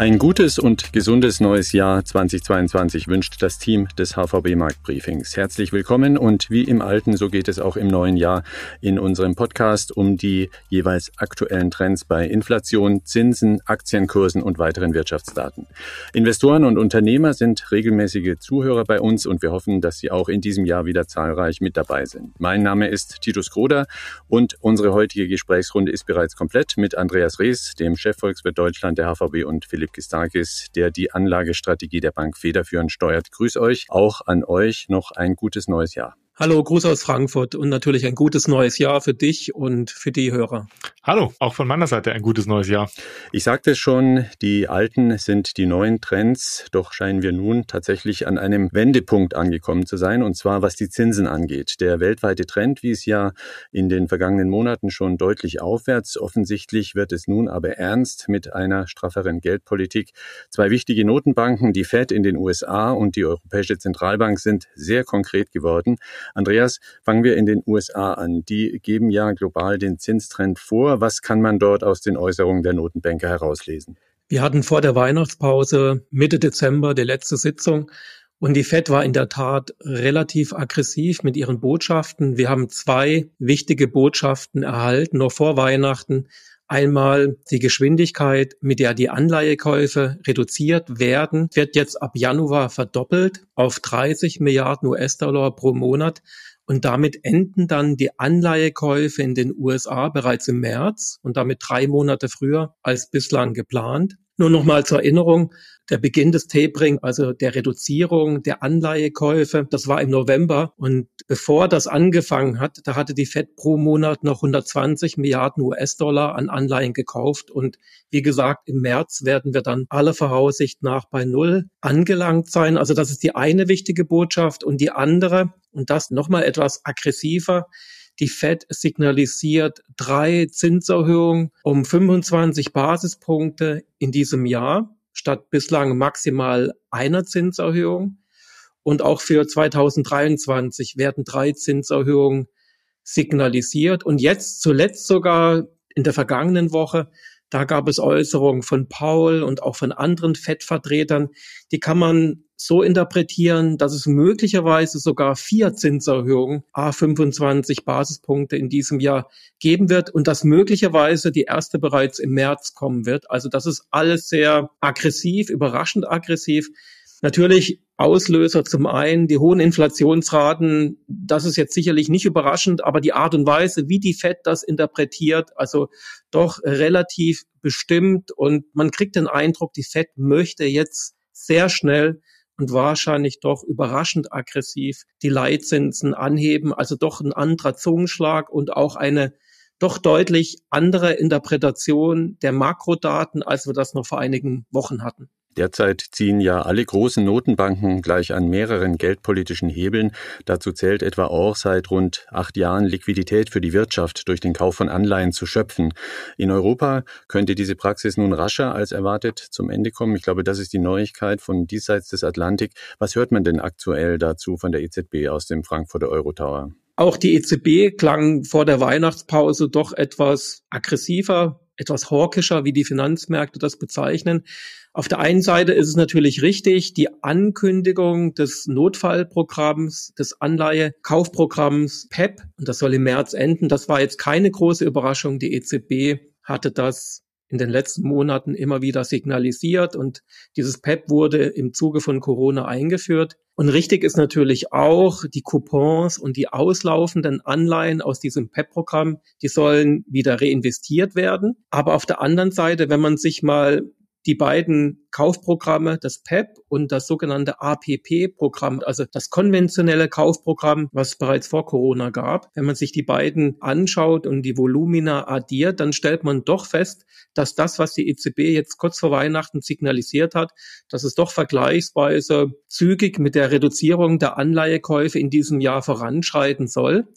Ein gutes und gesundes neues Jahr 2022 wünscht das Team des HVB Marktbriefings. Herzlich willkommen und wie im alten, so geht es auch im neuen Jahr in unserem Podcast um die jeweils aktuellen Trends bei Inflation, Zinsen, Aktienkursen und weiteren Wirtschaftsdaten. Investoren und Unternehmer sind regelmäßige Zuhörer bei uns und wir hoffen, dass sie auch in diesem Jahr wieder zahlreich mit dabei sind. Mein Name ist Titus Kroder und unsere heutige Gesprächsrunde ist bereits komplett mit Andreas Rees, dem Chefvolkswirt Deutschland der HVB und Philipp Philipp Gistakis, der die Anlagestrategie der Bank federführend steuert. Grüß euch, auch an euch noch ein gutes neues Jahr. Hallo, Gruß aus Frankfurt und natürlich ein gutes neues Jahr für dich und für die Hörer. Hallo, auch von meiner Seite ein gutes neues Jahr. Ich sagte es schon, die alten sind die neuen Trends, doch scheinen wir nun tatsächlich an einem Wendepunkt angekommen zu sein, und zwar was die Zinsen angeht. Der weltweite Trend wies ja in den vergangenen Monaten schon deutlich aufwärts. Offensichtlich wird es nun aber ernst mit einer strafferen Geldpolitik. Zwei wichtige Notenbanken, die Fed in den USA und die Europäische Zentralbank, sind sehr konkret geworden. Andreas, fangen wir in den USA an. Die geben ja global den Zinstrend vor. Was kann man dort aus den Äußerungen der Notenbanker herauslesen? Wir hatten vor der Weihnachtspause Mitte Dezember die letzte Sitzung und die Fed war in der Tat relativ aggressiv mit ihren Botschaften. Wir haben zwei wichtige Botschaften erhalten, noch vor Weihnachten. Einmal die Geschwindigkeit, mit der die Anleihekäufe reduziert werden, wird jetzt ab Januar verdoppelt auf 30 Milliarden US-Dollar pro Monat. Und damit enden dann die Anleihekäufe in den USA bereits im März und damit drei Monate früher als bislang geplant. Nur noch mal zur Erinnerung, der Beginn des Tapering, also der Reduzierung der Anleihekäufe, das war im November. Und bevor das angefangen hat, da hatte die Fed pro Monat noch 120 Milliarden US-Dollar an Anleihen gekauft. Und wie gesagt, im März werden wir dann aller Voraussicht nach bei Null angelangt sein. Also das ist die eine wichtige Botschaft. Und die andere, und das nochmal etwas aggressiver, die Fed signalisiert drei Zinserhöhungen um 25 Basispunkte in diesem Jahr statt bislang maximal einer Zinserhöhung. Und auch für 2023 werden drei Zinserhöhungen signalisiert. Und jetzt zuletzt sogar in der vergangenen Woche da gab es Äußerungen von Paul und auch von anderen FED-Vertretern. Die kann man so interpretieren, dass es möglicherweise sogar vier Zinserhöhungen, a 25 Basispunkte in diesem Jahr geben wird und dass möglicherweise die erste bereits im März kommen wird. Also das ist alles sehr aggressiv, überraschend aggressiv. Natürlich Auslöser zum einen die hohen Inflationsraten. Das ist jetzt sicherlich nicht überraschend, aber die Art und Weise, wie die Fed das interpretiert, also doch relativ bestimmt und man kriegt den Eindruck, die Fed möchte jetzt sehr schnell und wahrscheinlich doch überraschend aggressiv die Leitzinsen anheben, also doch ein anderer Zungenschlag und auch eine doch deutlich andere Interpretation der Makrodaten, als wir das noch vor einigen Wochen hatten. Derzeit ziehen ja alle großen Notenbanken gleich an mehreren geldpolitischen Hebeln. Dazu zählt etwa auch seit rund acht Jahren Liquidität für die Wirtschaft durch den Kauf von Anleihen zu schöpfen. In Europa könnte diese Praxis nun rascher als erwartet zum Ende kommen. Ich glaube, das ist die Neuigkeit von diesseits des Atlantik. Was hört man denn aktuell dazu von der EZB aus dem Frankfurter Eurotower? Auch die EZB klang vor der Weihnachtspause doch etwas aggressiver, etwas hawkischer, wie die Finanzmärkte das bezeichnen. Auf der einen Seite ist es natürlich richtig, die Ankündigung des Notfallprogramms, des Anleihekaufprogramms PEP, und das soll im März enden, das war jetzt keine große Überraschung. Die EZB hatte das in den letzten Monaten immer wieder signalisiert und dieses PEP wurde im Zuge von Corona eingeführt. Und richtig ist natürlich auch, die Coupons und die auslaufenden Anleihen aus diesem PEP-Programm, die sollen wieder reinvestiert werden. Aber auf der anderen Seite, wenn man sich mal die beiden Kaufprogramme, das PEP und das sogenannte APP-Programm, also das konventionelle Kaufprogramm, was bereits vor Corona gab. Wenn man sich die beiden anschaut und die Volumina addiert, dann stellt man doch fest, dass das, was die EZB jetzt kurz vor Weihnachten signalisiert hat, dass es doch vergleichsweise zügig mit der Reduzierung der Anleihekäufe in diesem Jahr voranschreiten soll.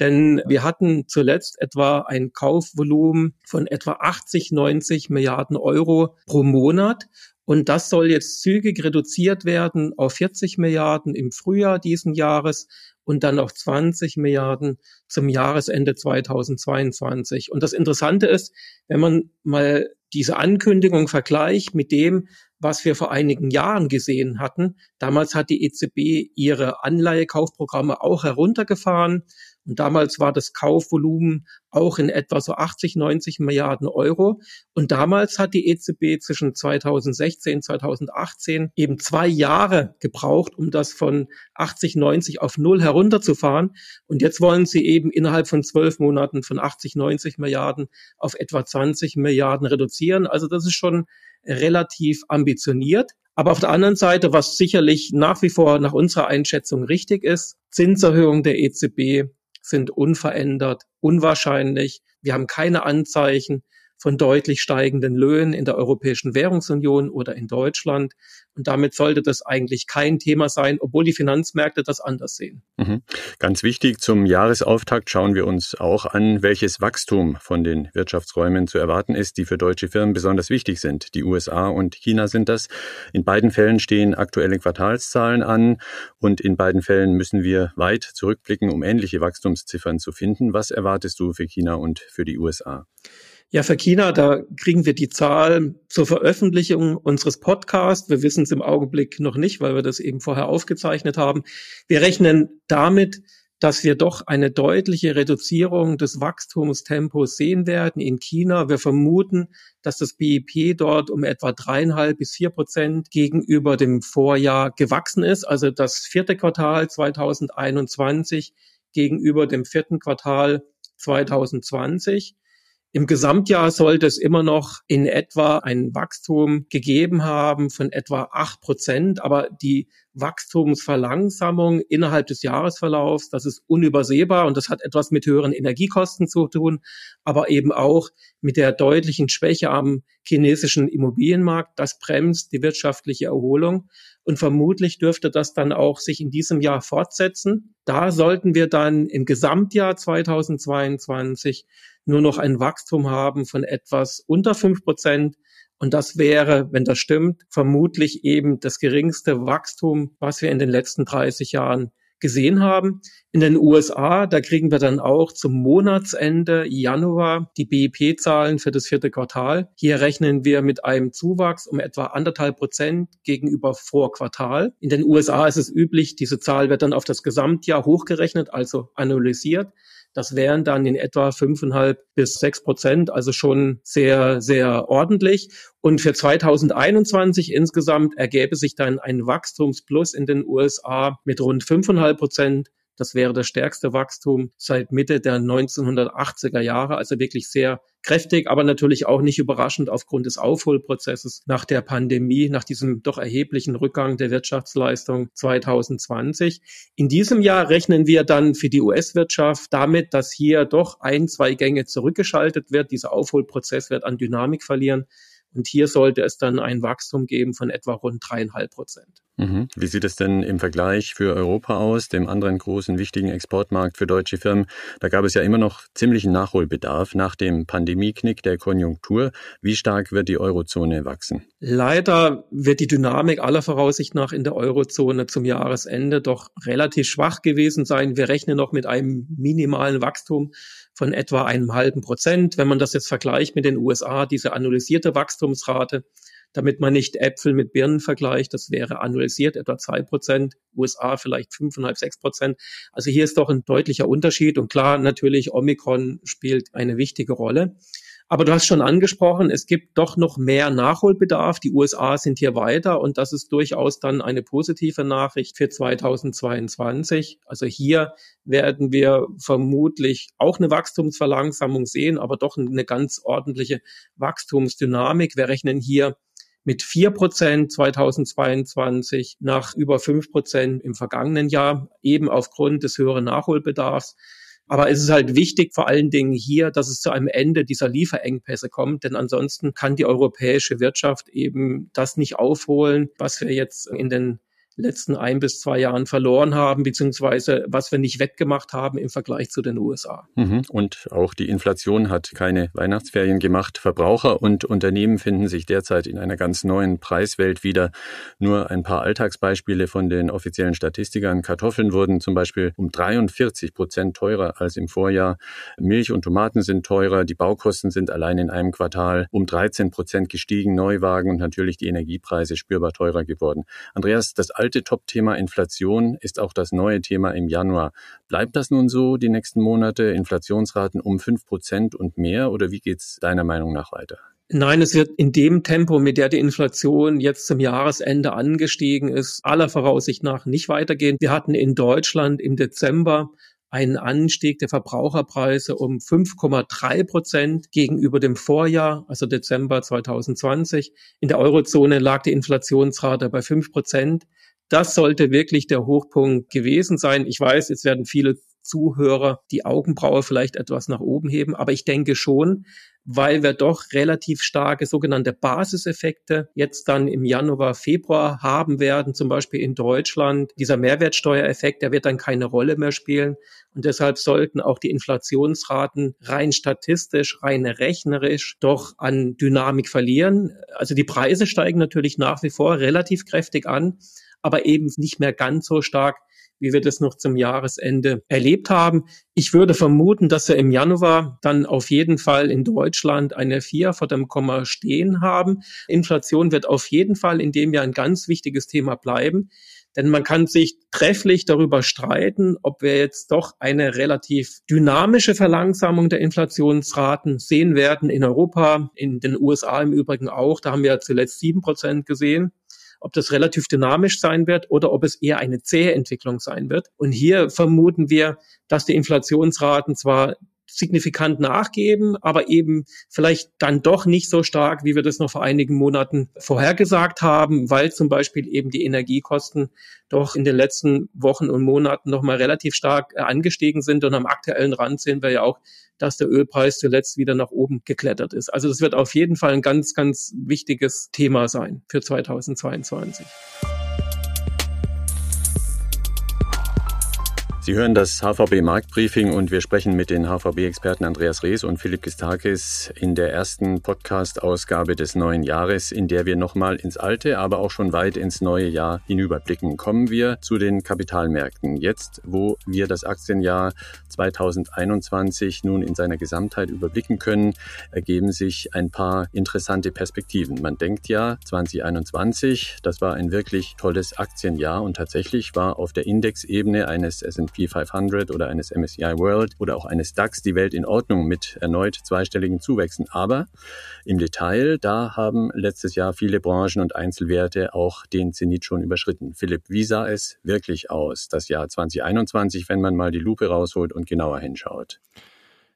Denn wir hatten zuletzt etwa ein Kaufvolumen von etwa 80, 90 Milliarden Euro pro Monat. Und das soll jetzt zügig reduziert werden auf 40 Milliarden im Frühjahr diesen Jahres und dann auf 20 Milliarden zum Jahresende 2022. Und das Interessante ist, wenn man mal diese Ankündigung vergleicht mit dem, was wir vor einigen Jahren gesehen hatten. Damals hat die EZB ihre Anleihekaufprogramme auch heruntergefahren. Und damals war das Kaufvolumen auch in etwa so 80, 90 Milliarden Euro. Und damals hat die EZB zwischen 2016, 2018 eben zwei Jahre gebraucht, um das von 80, 90 auf Null herunterzufahren. Und jetzt wollen sie eben innerhalb von zwölf Monaten von 80, 90 Milliarden auf etwa 20 Milliarden reduzieren. Also das ist schon relativ ambitioniert. Aber auf der anderen Seite, was sicherlich nach wie vor nach unserer Einschätzung richtig ist, Zinserhöhung der EZB sind unverändert, unwahrscheinlich. Wir haben keine Anzeichen von deutlich steigenden Löhnen in der Europäischen Währungsunion oder in Deutschland. Und damit sollte das eigentlich kein Thema sein, obwohl die Finanzmärkte das anders sehen. Mhm. Ganz wichtig, zum Jahresauftakt schauen wir uns auch an, welches Wachstum von den Wirtschaftsräumen zu erwarten ist, die für deutsche Firmen besonders wichtig sind. Die USA und China sind das. In beiden Fällen stehen aktuelle Quartalszahlen an und in beiden Fällen müssen wir weit zurückblicken, um ähnliche Wachstumsziffern zu finden. Was erwartest du für China und für die USA? Ja, für China, da kriegen wir die Zahl zur Veröffentlichung unseres Podcasts. Wir wissen es im Augenblick noch nicht, weil wir das eben vorher aufgezeichnet haben. Wir rechnen damit, dass wir doch eine deutliche Reduzierung des Wachstumstempos sehen werden in China. Wir vermuten, dass das BIP dort um etwa dreieinhalb bis vier Prozent gegenüber dem Vorjahr gewachsen ist. Also das vierte Quartal 2021 gegenüber dem vierten Quartal 2020. Im Gesamtjahr sollte es immer noch in etwa ein Wachstum gegeben haben von etwa acht Prozent, aber die Wachstumsverlangsamung innerhalb des Jahresverlaufs, das ist unübersehbar und das hat etwas mit höheren Energiekosten zu tun, aber eben auch mit der deutlichen Schwäche am chinesischen Immobilienmarkt. Das bremst die wirtschaftliche Erholung und vermutlich dürfte das dann auch sich in diesem Jahr fortsetzen. Da sollten wir dann im Gesamtjahr 2022 nur noch ein Wachstum haben von etwas unter fünf Prozent. Und das wäre, wenn das stimmt, vermutlich eben das geringste Wachstum, was wir in den letzten 30 Jahren gesehen haben. In den USA, da kriegen wir dann auch zum Monatsende Januar die BIP-Zahlen für das vierte Quartal. Hier rechnen wir mit einem Zuwachs um etwa anderthalb Prozent gegenüber vor Quartal. In den USA ist es üblich, diese Zahl wird dann auf das Gesamtjahr hochgerechnet, also analysiert. Das wären dann in etwa fünfeinhalb bis sechs Prozent, also schon sehr, sehr ordentlich. Und für 2021 insgesamt ergäbe sich dann ein Wachstumsplus in den USA mit rund fünfeinhalb Prozent. Das wäre das stärkste Wachstum seit Mitte der 1980er Jahre, also wirklich sehr kräftig, aber natürlich auch nicht überraschend aufgrund des Aufholprozesses nach der Pandemie, nach diesem doch erheblichen Rückgang der Wirtschaftsleistung 2020. In diesem Jahr rechnen wir dann für die US-Wirtschaft damit, dass hier doch ein, zwei Gänge zurückgeschaltet wird. Dieser Aufholprozess wird an Dynamik verlieren. Und hier sollte es dann ein Wachstum geben von etwa rund dreieinhalb Prozent. Mhm. Wie sieht es denn im Vergleich für Europa aus, dem anderen großen wichtigen Exportmarkt für deutsche Firmen? Da gab es ja immer noch ziemlichen Nachholbedarf nach dem Pandemieknick der Konjunktur. Wie stark wird die Eurozone wachsen? Leider wird die Dynamik aller Voraussicht nach in der Eurozone zum Jahresende doch relativ schwach gewesen sein. Wir rechnen noch mit einem minimalen Wachstum von etwa einem halben Prozent. Wenn man das jetzt vergleicht mit den USA, diese analysierte Wachstumsrate, damit man nicht Äpfel mit Birnen vergleicht. Das wäre annualisiert etwa zwei Prozent, USA vielleicht fünfeinhalb, sechs Prozent. Also hier ist doch ein deutlicher Unterschied. Und klar, natürlich, Omikron spielt eine wichtige Rolle. Aber du hast schon angesprochen, es gibt doch noch mehr Nachholbedarf. Die USA sind hier weiter und das ist durchaus dann eine positive Nachricht für 2022. Also hier werden wir vermutlich auch eine Wachstumsverlangsamung sehen, aber doch eine ganz ordentliche Wachstumsdynamik. Wir rechnen hier mit vier Prozent 2022 nach über fünf Prozent im vergangenen Jahr, eben aufgrund des höheren Nachholbedarfs. Aber es ist halt wichtig, vor allen Dingen hier, dass es zu einem Ende dieser Lieferengpässe kommt, denn ansonsten kann die europäische Wirtschaft eben das nicht aufholen, was wir jetzt in den letzten ein bis zwei Jahren verloren haben, beziehungsweise was wir nicht wettgemacht haben im Vergleich zu den USA. Mhm. Und auch die Inflation hat keine Weihnachtsferien gemacht. Verbraucher und Unternehmen finden sich derzeit in einer ganz neuen Preiswelt wieder. Nur ein paar Alltagsbeispiele von den offiziellen Statistikern. Kartoffeln wurden zum Beispiel um 43 Prozent teurer als im Vorjahr. Milch und Tomaten sind teurer. Die Baukosten sind allein in einem Quartal um 13 Prozent gestiegen. Neuwagen und natürlich die Energiepreise spürbar teurer geworden. Andreas, das alte Top-Thema Inflation ist auch das neue Thema im Januar. Bleibt das nun so die nächsten Monate? Inflationsraten um fünf Prozent und mehr? Oder wie geht's deiner Meinung nach weiter? Nein, es wird in dem Tempo, mit der die Inflation jetzt zum Jahresende angestiegen ist, aller Voraussicht nach nicht weitergehen. Wir hatten in Deutschland im Dezember einen Anstieg der Verbraucherpreise um 5,3 Prozent gegenüber dem Vorjahr, also Dezember 2020. In der Eurozone lag die Inflationsrate bei 5 Prozent. Das sollte wirklich der Hochpunkt gewesen sein. Ich weiß, jetzt werden viele Zuhörer die Augenbraue vielleicht etwas nach oben heben, aber ich denke schon, weil wir doch relativ starke sogenannte Basiseffekte jetzt dann im Januar, Februar haben werden, zum Beispiel in Deutschland. Dieser Mehrwertsteuereffekt, der wird dann keine Rolle mehr spielen. Und deshalb sollten auch die Inflationsraten rein statistisch, rein rechnerisch doch an Dynamik verlieren. Also die Preise steigen natürlich nach wie vor relativ kräftig an, aber eben nicht mehr ganz so stark wie wir das noch zum Jahresende erlebt haben. Ich würde vermuten, dass wir im Januar dann auf jeden Fall in Deutschland eine 4 vor dem Komma stehen haben. Inflation wird auf jeden Fall in dem Jahr ein ganz wichtiges Thema bleiben. Denn man kann sich trefflich darüber streiten, ob wir jetzt doch eine relativ dynamische Verlangsamung der Inflationsraten sehen werden in Europa, in den USA im Übrigen auch. Da haben wir ja zuletzt sieben Prozent gesehen ob das relativ dynamisch sein wird oder ob es eher eine zähe Entwicklung sein wird. Und hier vermuten wir, dass die Inflationsraten zwar signifikant nachgeben, aber eben vielleicht dann doch nicht so stark, wie wir das noch vor einigen Monaten vorhergesagt haben, weil zum Beispiel eben die Energiekosten doch in den letzten Wochen und Monaten nochmal relativ stark äh, angestiegen sind. Und am aktuellen Rand sehen wir ja auch, dass der Ölpreis zuletzt wieder nach oben geklettert ist. Also das wird auf jeden Fall ein ganz, ganz wichtiges Thema sein für 2022. Sie hören das HVB Marktbriefing und wir sprechen mit den HVB-Experten Andreas Rees und Philipp Gistakis in der ersten Podcast-Ausgabe des neuen Jahres, in der wir nochmal ins alte, aber auch schon weit ins neue Jahr hinüberblicken. Kommen wir zu den Kapitalmärkten. Jetzt, wo wir das Aktienjahr 2021 nun in seiner Gesamtheit überblicken können, ergeben sich ein paar interessante Perspektiven. Man denkt ja, 2021, das war ein wirklich tolles Aktienjahr und tatsächlich war auf der Indexebene eines S&P S&P 500 oder eines MSCI World oder auch eines DAX die Welt in Ordnung mit erneut zweistelligen Zuwächsen. Aber im Detail, da haben letztes Jahr viele Branchen und Einzelwerte auch den Zenit schon überschritten. Philipp, wie sah es wirklich aus, das Jahr 2021, wenn man mal die Lupe rausholt und genauer hinschaut?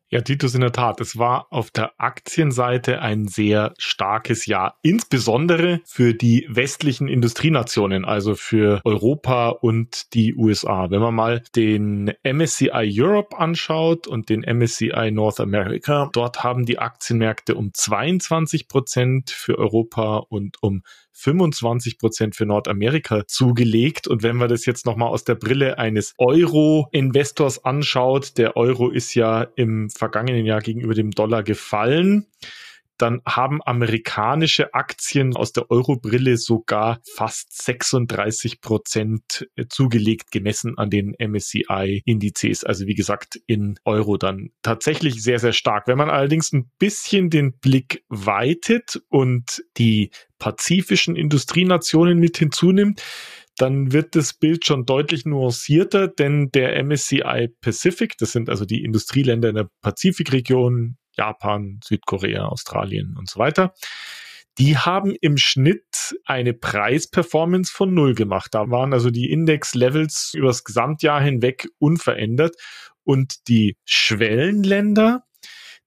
Ja, Titus, in der Tat, es war auf der Aktienseite ein sehr starkes Jahr, insbesondere für die westlichen Industrienationen, also für Europa und die USA. Wenn man mal den MSCI Europe anschaut und den MSCI North America, dort haben die Aktienmärkte um 22 Prozent für Europa und um 25 Prozent für Nordamerika zugelegt. Und wenn man das jetzt nochmal aus der Brille eines Euro-Investors anschaut, der Euro ist ja im vergangenen Jahr gegenüber dem Dollar gefallen dann haben amerikanische Aktien aus der Euro-Brille sogar fast 36 Prozent zugelegt, gemessen an den MSCI-Indizes. Also wie gesagt, in Euro dann tatsächlich sehr, sehr stark. Wenn man allerdings ein bisschen den Blick weitet und die pazifischen Industrienationen mit hinzunimmt, dann wird das Bild schon deutlich nuancierter, denn der MSCI Pacific, das sind also die Industrieländer in der Pazifikregion, Japan, Südkorea, Australien und so weiter, die haben im Schnitt eine Preisperformance von null gemacht. Da waren also die Index-Levels übers Gesamtjahr hinweg unverändert und die Schwellenländer,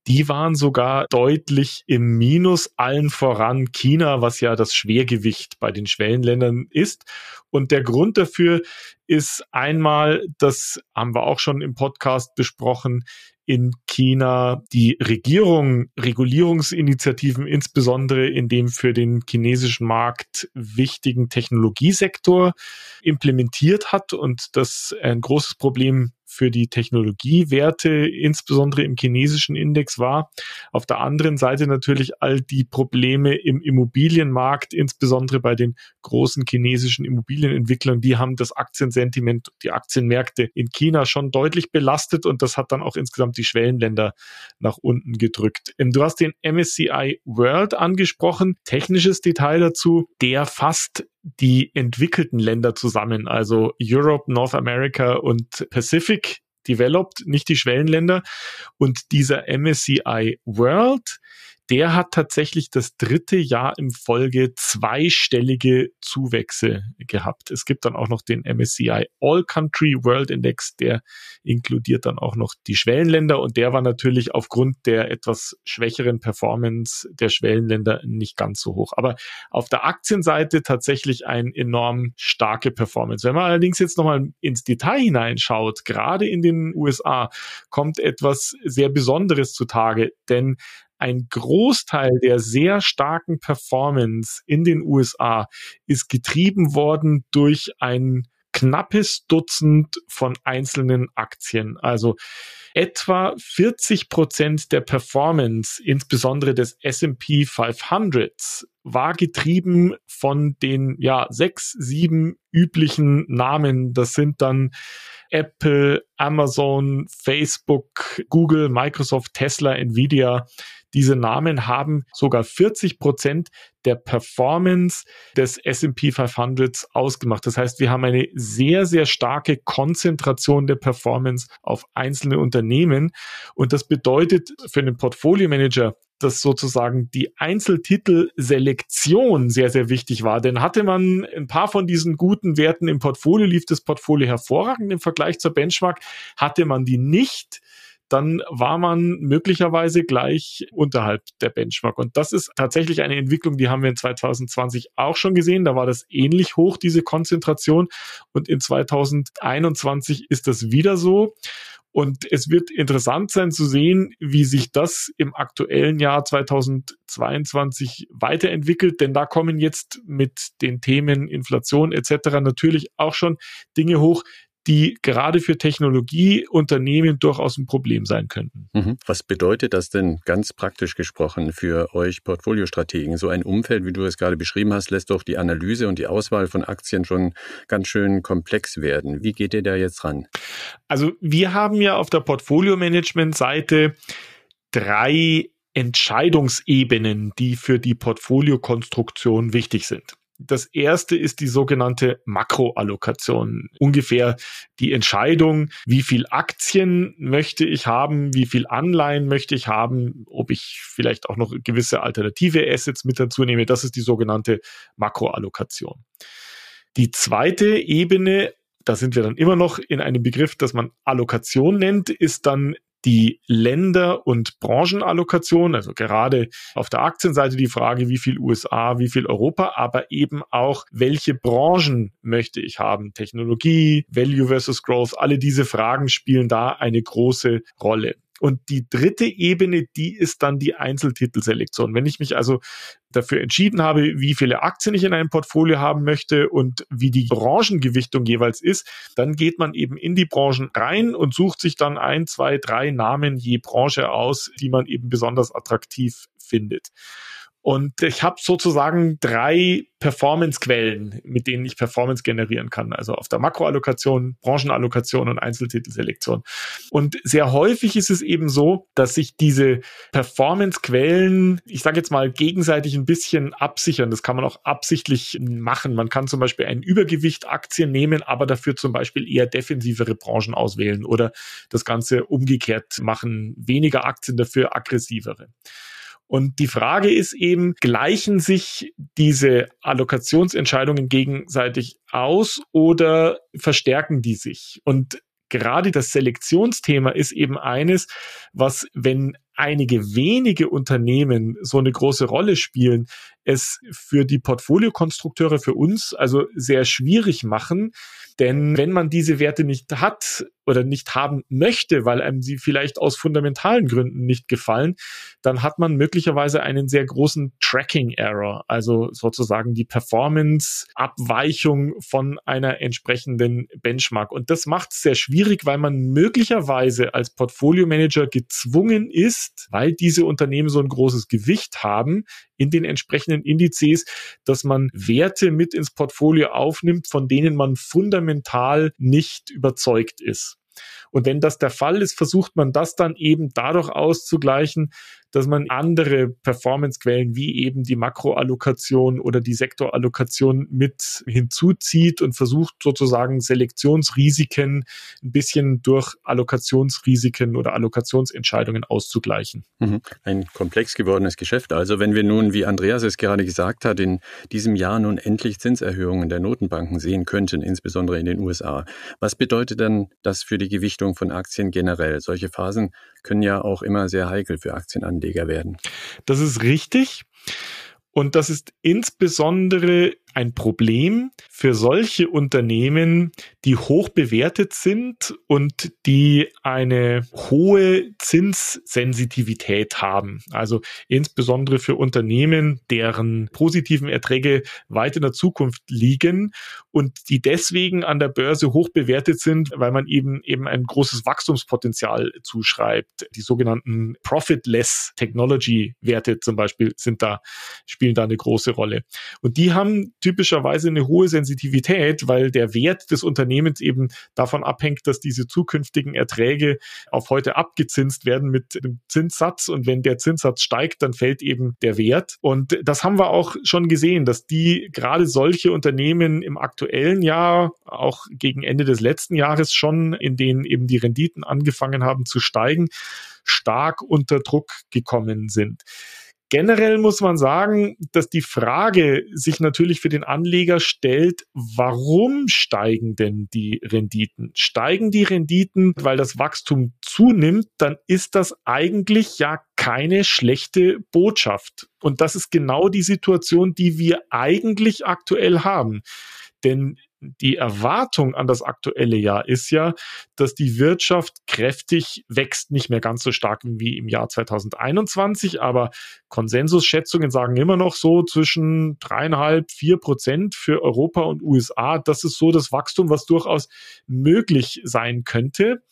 die waren sogar deutlich im Minus, allen voran China, was ja das Schwergewicht bei den Schwellenländern ist. Und der Grund dafür ist einmal, das haben wir auch schon im Podcast besprochen, in China die Regierung Regulierungsinitiativen, insbesondere in dem für den chinesischen Markt wichtigen Technologiesektor implementiert hat und das ein großes Problem für die Technologiewerte, insbesondere im chinesischen Index war. Auf der anderen Seite natürlich all die Probleme im Immobilienmarkt, insbesondere bei den großen chinesischen Immobilienentwicklern, die haben das Aktiensentiment, die Aktienmärkte in China schon deutlich belastet und das hat dann auch insgesamt die Schwellenländer nach unten gedrückt. Ähm, du hast den MSCI World angesprochen. Technisches Detail dazu, der fasst die entwickelten Länder zusammen, also Europe, North America und Pacific Developed, nicht die Schwellenländer. Und dieser MSCI World, der hat tatsächlich das dritte Jahr im Folge zweistellige Zuwächse gehabt. Es gibt dann auch noch den MSCI All Country World Index, der inkludiert dann auch noch die Schwellenländer und der war natürlich aufgrund der etwas schwächeren Performance der Schwellenländer nicht ganz so hoch. Aber auf der Aktienseite tatsächlich ein enorm starke Performance. Wenn man allerdings jetzt nochmal ins Detail hineinschaut, gerade in den USA kommt etwas sehr Besonderes zutage, denn ein Großteil der sehr starken Performance in den USA ist getrieben worden durch ein knappes Dutzend von einzelnen Aktien. Also etwa 40 Prozent der Performance, insbesondere des S&P 500, war getrieben von den ja sechs, sieben üblichen Namen. Das sind dann Apple, Amazon, Facebook, Google, Microsoft, Tesla, Nvidia. Diese Namen haben sogar 40 Prozent der Performance des S&P 500 ausgemacht. Das heißt, wir haben eine sehr, sehr starke Konzentration der Performance auf einzelne Unternehmen. Und das bedeutet für einen Portfolio-Manager, dass sozusagen die Einzeltitelselektion sehr, sehr wichtig war. Denn hatte man ein paar von diesen guten Werten im Portfolio, lief das Portfolio hervorragend im Vergleich zur Benchmark. Hatte man die nicht, dann war man möglicherweise gleich unterhalb der Benchmark. Und das ist tatsächlich eine Entwicklung, die haben wir in 2020 auch schon gesehen. Da war das ähnlich hoch, diese Konzentration. Und in 2021 ist das wieder so. Und es wird interessant sein zu sehen, wie sich das im aktuellen Jahr 2022 weiterentwickelt, denn da kommen jetzt mit den Themen Inflation etc. natürlich auch schon Dinge hoch, die gerade für Technologieunternehmen durchaus ein Problem sein könnten. Mhm. Was bedeutet das denn ganz praktisch gesprochen für euch Portfoliostrategen? So ein Umfeld, wie du es gerade beschrieben hast, lässt doch die Analyse und die Auswahl von Aktien schon ganz schön komplex werden. Wie geht ihr da jetzt ran? Also wir haben ja auf der Portfolio-Management-Seite drei Entscheidungsebenen, die für die Portfoliokonstruktion wichtig sind. Das erste ist die sogenannte Makroallokation. Ungefähr die Entscheidung, wie viel Aktien möchte ich haben, wie viel Anleihen möchte ich haben, ob ich vielleicht auch noch gewisse alternative Assets mit dazu nehme. Das ist die sogenannte Makroallokation. Die zweite Ebene da sind wir dann immer noch in einem Begriff, das man Allokation nennt, ist dann die Länder- und Branchenallokation, also gerade auf der Aktienseite die Frage, wie viel USA, wie viel Europa, aber eben auch, welche Branchen möchte ich haben? Technologie, Value versus Growth, alle diese Fragen spielen da eine große Rolle. Und die dritte Ebene, die ist dann die Einzeltitelselektion. Wenn ich mich also dafür entschieden habe, wie viele Aktien ich in einem Portfolio haben möchte und wie die Branchengewichtung jeweils ist, dann geht man eben in die Branchen rein und sucht sich dann ein, zwei, drei Namen je Branche aus, die man eben besonders attraktiv findet. Und ich habe sozusagen drei Performance-Quellen, mit denen ich Performance generieren kann. Also auf der Makroallokation, Branchenallokation und Einzeltitelselektion. Und sehr häufig ist es eben so, dass sich diese Performance-Quellen, ich sage jetzt mal, gegenseitig ein bisschen absichern. Das kann man auch absichtlich machen. Man kann zum Beispiel ein Übergewicht Aktien nehmen, aber dafür zum Beispiel eher defensivere Branchen auswählen oder das Ganze umgekehrt machen. Weniger Aktien dafür aggressivere. Und die Frage ist eben, gleichen sich diese Allokationsentscheidungen gegenseitig aus oder verstärken die sich? Und gerade das Selektionsthema ist eben eines, was, wenn einige wenige Unternehmen so eine große Rolle spielen, es für die Portfoliokonstrukteure, für uns also sehr schwierig machen. Denn wenn man diese Werte nicht hat oder nicht haben möchte, weil einem sie vielleicht aus fundamentalen Gründen nicht gefallen, dann hat man möglicherweise einen sehr großen Tracking-Error, also sozusagen die Performance-Abweichung von einer entsprechenden Benchmark. Und das macht es sehr schwierig, weil man möglicherweise als Portfolio-Manager gezwungen ist, weil diese Unternehmen so ein großes Gewicht haben, in den entsprechenden Indizes, dass man Werte mit ins Portfolio aufnimmt, von denen man fundamental nicht überzeugt ist. Und wenn das der Fall ist, versucht man das dann eben dadurch auszugleichen, dass man andere Performancequellen wie eben die Makroallokation oder die Sektorallokation mit hinzuzieht und versucht sozusagen Selektionsrisiken ein bisschen durch Allokationsrisiken oder Allokationsentscheidungen auszugleichen. Mhm. Ein komplex gewordenes Geschäft. Also wenn wir nun, wie Andreas es gerade gesagt hat, in diesem Jahr nun endlich Zinserhöhungen der Notenbanken sehen könnten, insbesondere in den USA, was bedeutet dann das für die Gewichtung von Aktien generell? Solche Phasen können ja auch immer sehr heikel für Aktienanleger werden. Das ist richtig. Und das ist insbesondere ein Problem für solche Unternehmen, die hoch bewertet sind und die eine hohe Zinssensitivität haben. Also insbesondere für Unternehmen, deren positiven Erträge weit in der Zukunft liegen und die deswegen an der Börse hoch bewertet sind, weil man eben eben ein großes Wachstumspotenzial zuschreibt. Die sogenannten Profitless Technology Werte zum Beispiel sind da, spielen da eine große Rolle. Und die haben typischerweise eine hohe Sensitivität, weil der Wert des Unternehmens eben davon abhängt, dass diese zukünftigen Erträge auf heute abgezinst werden mit dem Zinssatz. Und wenn der Zinssatz steigt, dann fällt eben der Wert. Und das haben wir auch schon gesehen, dass die gerade solche Unternehmen im aktuellen Jahr, auch gegen Ende des letzten Jahres schon, in denen eben die Renditen angefangen haben zu steigen, stark unter Druck gekommen sind. Generell muss man sagen, dass die Frage sich natürlich für den Anleger stellt, warum steigen denn die Renditen? Steigen die Renditen, weil das Wachstum zunimmt, dann ist das eigentlich ja keine schlechte Botschaft. Und das ist genau die Situation, die wir eigentlich aktuell haben. Denn die Erwartung an das aktuelle Jahr ist ja, dass die Wirtschaft kräftig wächst, nicht mehr ganz so stark wie im Jahr 2021, aber Konsensusschätzungen sagen immer noch so zwischen dreieinhalb, vier Prozent für Europa und USA. Das ist so das Wachstum, was durchaus möglich sein könnte.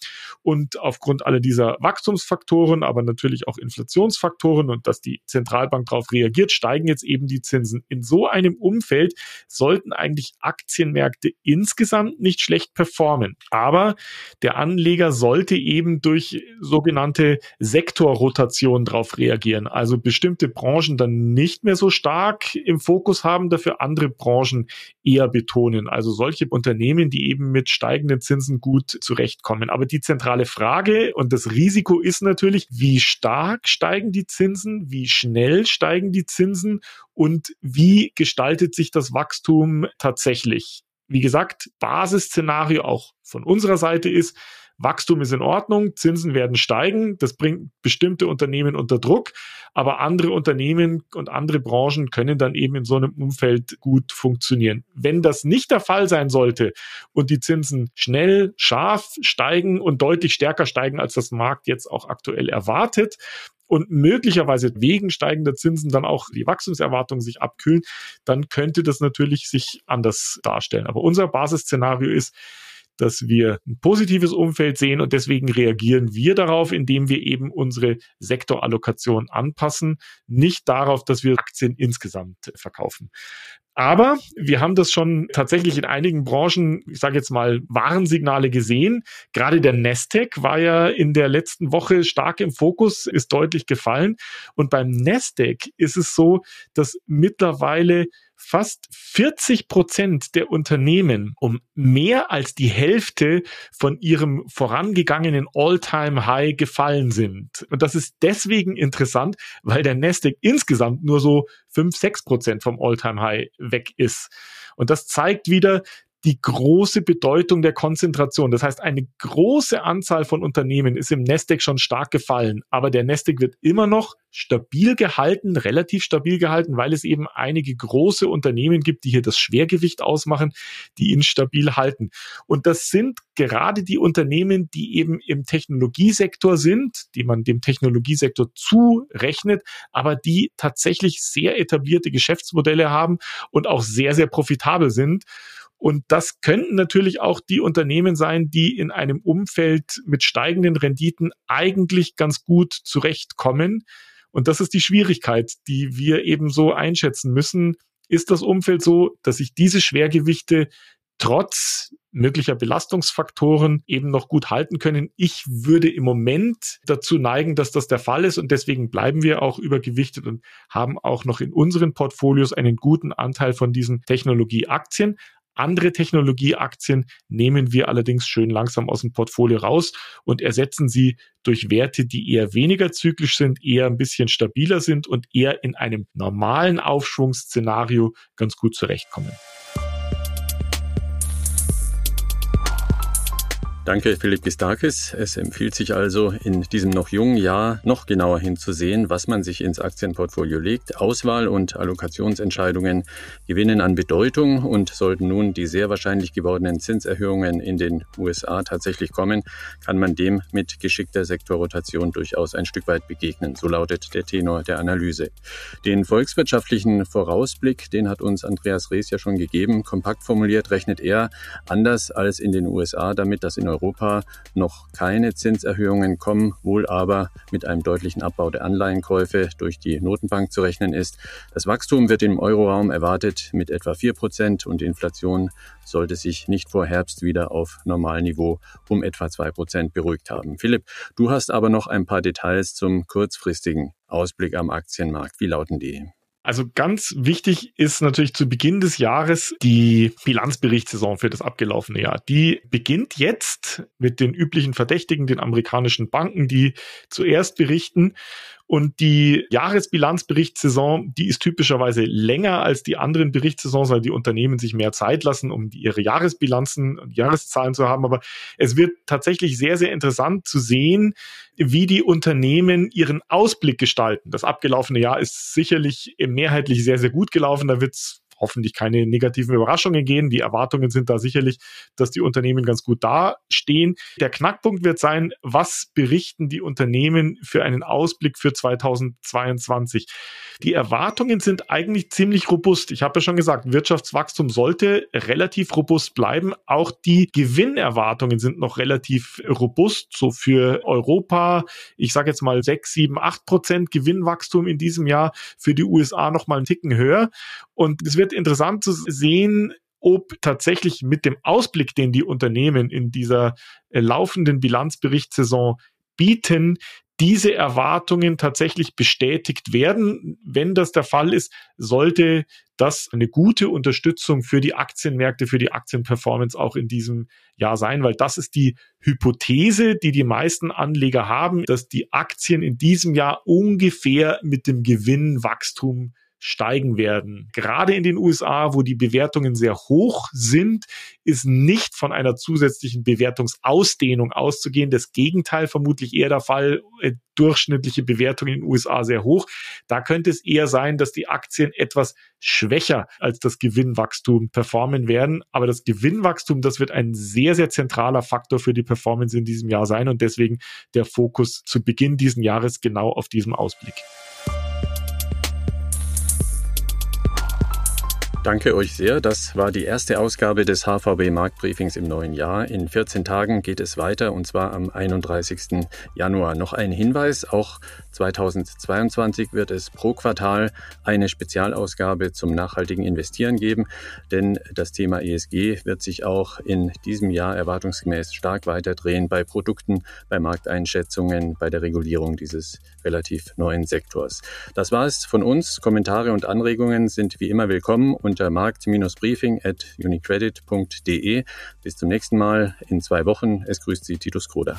Und aufgrund aller dieser Wachstumsfaktoren, aber natürlich auch Inflationsfaktoren und dass die Zentralbank darauf reagiert, steigen jetzt eben die Zinsen. In so einem Umfeld sollten eigentlich Aktienmärkte Märkte insgesamt nicht schlecht performen. Aber der Anleger sollte eben durch sogenannte Sektorrotation darauf reagieren. Also bestimmte Branchen dann nicht mehr so stark im Fokus haben, dafür andere Branchen eher betonen. Also solche Unternehmen, die eben mit steigenden Zinsen gut zurechtkommen. Aber die zentrale Frage und das Risiko ist natürlich, wie stark steigen die Zinsen, wie schnell steigen die Zinsen und wie gestaltet sich das Wachstum tatsächlich wie gesagt, Basisszenario auch von unserer Seite ist, Wachstum ist in Ordnung, Zinsen werden steigen, das bringt bestimmte Unternehmen unter Druck, aber andere Unternehmen und andere Branchen können dann eben in so einem Umfeld gut funktionieren. Wenn das nicht der Fall sein sollte und die Zinsen schnell, scharf steigen und deutlich stärker steigen, als das Markt jetzt auch aktuell erwartet, und möglicherweise wegen steigender Zinsen dann auch die Wachstumserwartungen sich abkühlen, dann könnte das natürlich sich anders darstellen. Aber unser Basisszenario ist, dass wir ein positives Umfeld sehen und deswegen reagieren wir darauf, indem wir eben unsere Sektorallokation anpassen, nicht darauf, dass wir Aktien insgesamt verkaufen. Aber wir haben das schon tatsächlich in einigen Branchen, ich sage jetzt mal, Warnsignale gesehen. Gerade der Nasdaq war ja in der letzten Woche stark im Fokus, ist deutlich gefallen. Und beim Nasdaq ist es so, dass mittlerweile fast 40 Prozent der Unternehmen um mehr als die Hälfte von ihrem vorangegangenen All-Time-High gefallen sind. Und das ist deswegen interessant, weil der Nasdaq insgesamt nur so 5, 6 Prozent vom All-Time-High weg ist. Und das zeigt wieder, die große Bedeutung der Konzentration. Das heißt, eine große Anzahl von Unternehmen ist im Nasdaq schon stark gefallen, aber der Nasdaq wird immer noch stabil gehalten, relativ stabil gehalten, weil es eben einige große Unternehmen gibt, die hier das Schwergewicht ausmachen, die ihn stabil halten. Und das sind gerade die Unternehmen, die eben im Technologiesektor sind, die man dem Technologiesektor zurechnet, aber die tatsächlich sehr etablierte Geschäftsmodelle haben und auch sehr, sehr profitabel sind. Und das könnten natürlich auch die Unternehmen sein, die in einem Umfeld mit steigenden Renditen eigentlich ganz gut zurechtkommen. Und das ist die Schwierigkeit, die wir eben so einschätzen müssen. Ist das Umfeld so, dass sich diese Schwergewichte trotz möglicher Belastungsfaktoren eben noch gut halten können. Ich würde im Moment dazu neigen, dass das der Fall ist und deswegen bleiben wir auch übergewichtet und haben auch noch in unseren Portfolios einen guten Anteil von diesen Technologieaktien. Andere Technologieaktien nehmen wir allerdings schön langsam aus dem Portfolio raus und ersetzen sie durch Werte, die eher weniger zyklisch sind, eher ein bisschen stabiler sind und eher in einem normalen Aufschwungsszenario ganz gut zurechtkommen. Danke, Philipp Gistakis. Es empfiehlt sich also, in diesem noch jungen Jahr noch genauer hinzusehen, was man sich ins Aktienportfolio legt. Auswahl und Allokationsentscheidungen gewinnen an Bedeutung und sollten nun die sehr wahrscheinlich gewordenen Zinserhöhungen in den USA tatsächlich kommen, kann man dem mit geschickter Sektorrotation durchaus ein Stück weit begegnen. So lautet der Tenor der Analyse. Den volkswirtschaftlichen Vorausblick, den hat uns Andreas Rees ja schon gegeben. Kompakt formuliert rechnet er anders als in den USA damit, dass in Europa noch keine Zinserhöhungen kommen, wohl aber mit einem deutlichen Abbau der Anleihenkäufe durch die Notenbank zu rechnen ist. Das Wachstum wird im Euroraum erwartet mit etwa 4 Prozent und die Inflation sollte sich nicht vor Herbst wieder auf Normalniveau um etwa 2 Prozent beruhigt haben. Philipp, du hast aber noch ein paar Details zum kurzfristigen Ausblick am Aktienmarkt. Wie lauten die? Also ganz wichtig ist natürlich zu Beginn des Jahres die Bilanzberichtssaison für das abgelaufene Jahr. Die beginnt jetzt mit den üblichen Verdächtigen, den amerikanischen Banken, die zuerst berichten. Und die Jahresbilanzberichtssaison, die ist typischerweise länger als die anderen Berichtssaisons, weil die Unternehmen sich mehr Zeit lassen, um ihre Jahresbilanzen und Jahreszahlen zu haben. Aber es wird tatsächlich sehr, sehr interessant zu sehen, wie die Unternehmen ihren Ausblick gestalten. Das abgelaufene Jahr ist sicherlich mehrheitlich sehr, sehr gut gelaufen. Da wird es hoffentlich keine negativen Überraschungen gehen. Die Erwartungen sind da sicherlich, dass die Unternehmen ganz gut dastehen. Der Knackpunkt wird sein, was berichten die Unternehmen für einen Ausblick für 2022? Die Erwartungen sind eigentlich ziemlich robust. Ich habe ja schon gesagt, Wirtschaftswachstum sollte relativ robust bleiben. Auch die Gewinnerwartungen sind noch relativ robust. So für Europa, ich sage jetzt mal 6, 7, 8 Prozent Gewinnwachstum in diesem Jahr. Für die USA noch mal einen Ticken höher. Und es wird interessant zu sehen, ob tatsächlich mit dem Ausblick, den die Unternehmen in dieser äh, laufenden Bilanzberichtssaison bieten, diese Erwartungen tatsächlich bestätigt werden. Wenn das der Fall ist, sollte das eine gute Unterstützung für die Aktienmärkte, für die Aktienperformance auch in diesem Jahr sein, weil das ist die Hypothese, die die meisten Anleger haben, dass die Aktien in diesem Jahr ungefähr mit dem Gewinnwachstum steigen werden. Gerade in den USA, wo die Bewertungen sehr hoch sind, ist nicht von einer zusätzlichen Bewertungsausdehnung auszugehen. Das Gegenteil vermutlich eher der Fall. Äh, durchschnittliche Bewertung in den USA sehr hoch. Da könnte es eher sein, dass die Aktien etwas schwächer als das Gewinnwachstum performen werden. Aber das Gewinnwachstum, das wird ein sehr, sehr zentraler Faktor für die Performance in diesem Jahr sein und deswegen der Fokus zu Beginn dieses Jahres genau auf diesem Ausblick. Danke euch sehr. Das war die erste Ausgabe des HVB Marktbriefings im neuen Jahr. In 14 Tagen geht es weiter und zwar am 31. Januar. Noch ein Hinweis, auch 2022 wird es pro Quartal eine Spezialausgabe zum nachhaltigen Investieren geben, denn das Thema ESG wird sich auch in diesem Jahr erwartungsgemäß stark weiterdrehen bei Produkten, bei Markteinschätzungen, bei der Regulierung dieses relativ neuen Sektors. Das war es von uns. Kommentare und Anregungen sind wie immer willkommen unter markt-briefing at unicredit.de. Bis zum nächsten Mal in zwei Wochen. Es grüßt Sie Titus Kroder.